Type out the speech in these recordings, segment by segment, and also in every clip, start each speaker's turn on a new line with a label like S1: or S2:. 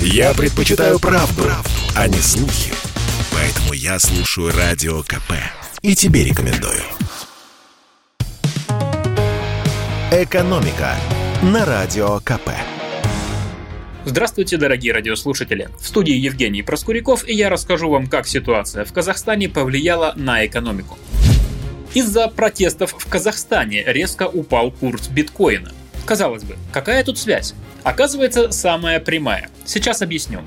S1: Я предпочитаю правду, правду, а не слухи. Поэтому я слушаю Радио КП. И тебе рекомендую. «Экономика» на Радио КП.
S2: Здравствуйте, дорогие радиослушатели! В студии Евгений Проскуряков, и я расскажу вам, как ситуация в Казахстане повлияла на экономику. Из-за протестов в Казахстане резко упал курс биткоина. Казалось бы, какая тут связь? Оказывается, самая прямая. Сейчас объясню.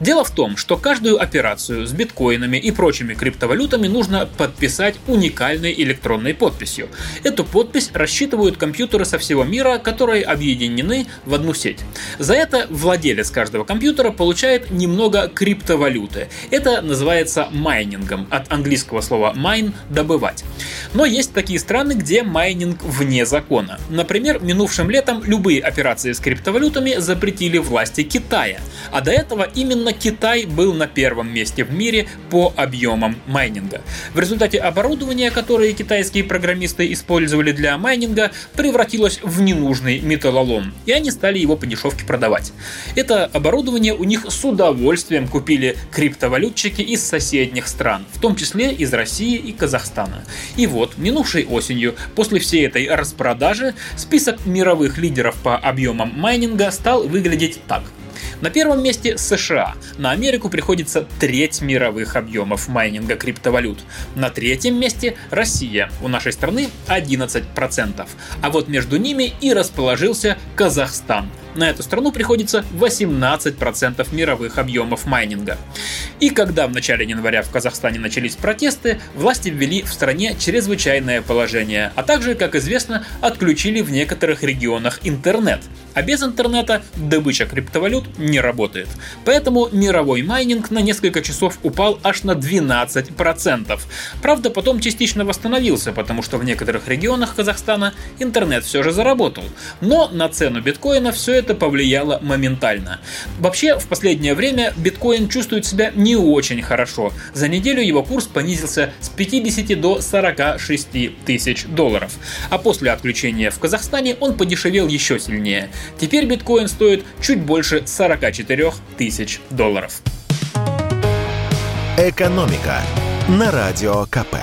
S2: Дело в том, что каждую операцию с биткоинами и прочими криптовалютами нужно подписать уникальной электронной подписью. Эту подпись рассчитывают компьютеры со всего мира, которые объединены в одну сеть. За это владелец каждого компьютера получает немного криптовалюты. Это называется майнингом, от английского слова mine – добывать. Но есть такие страны, где майнинг вне закона. Например, минувшим летом любые операции с криптовалютами запретили власти Китая. А до этого именно Китай был на первом месте в мире по объемам майнинга. В результате оборудование, которое китайские программисты использовали для майнинга, превратилось в ненужный металлолом, и они стали его по дешевке продавать. Это оборудование у них с удовольствием купили криптовалютчики из соседних стран, в том числе из России и Казахстана. И вот, минувшей осенью, после всей этой распродажи, список мировых лидеров по объемам майнинга стал выглядеть так – на первом месте США. На Америку приходится треть мировых объемов майнинга криптовалют. На третьем месте Россия. У нашей страны 11%. А вот между ними и расположился Казахстан. На эту страну приходится 18% мировых объемов майнинга. И когда в начале января в Казахстане начались протесты, власти ввели в стране чрезвычайное положение, а также, как известно, отключили в некоторых регионах интернет. А без интернета добыча криптовалют не работает. Поэтому мировой майнинг на несколько часов упал аж на 12%. Правда, потом частично восстановился, потому что в некоторых регионах Казахстана интернет все же заработал. Но на цену биткоина все это повлияло моментально. Вообще, в последнее время биткоин чувствует себя не очень хорошо. За неделю его курс понизился с 50 до 46 тысяч долларов. А после отключения в Казахстане он подешевел еще сильнее. Теперь биткоин стоит чуть больше 44 тысяч долларов.
S1: Экономика на радио КП.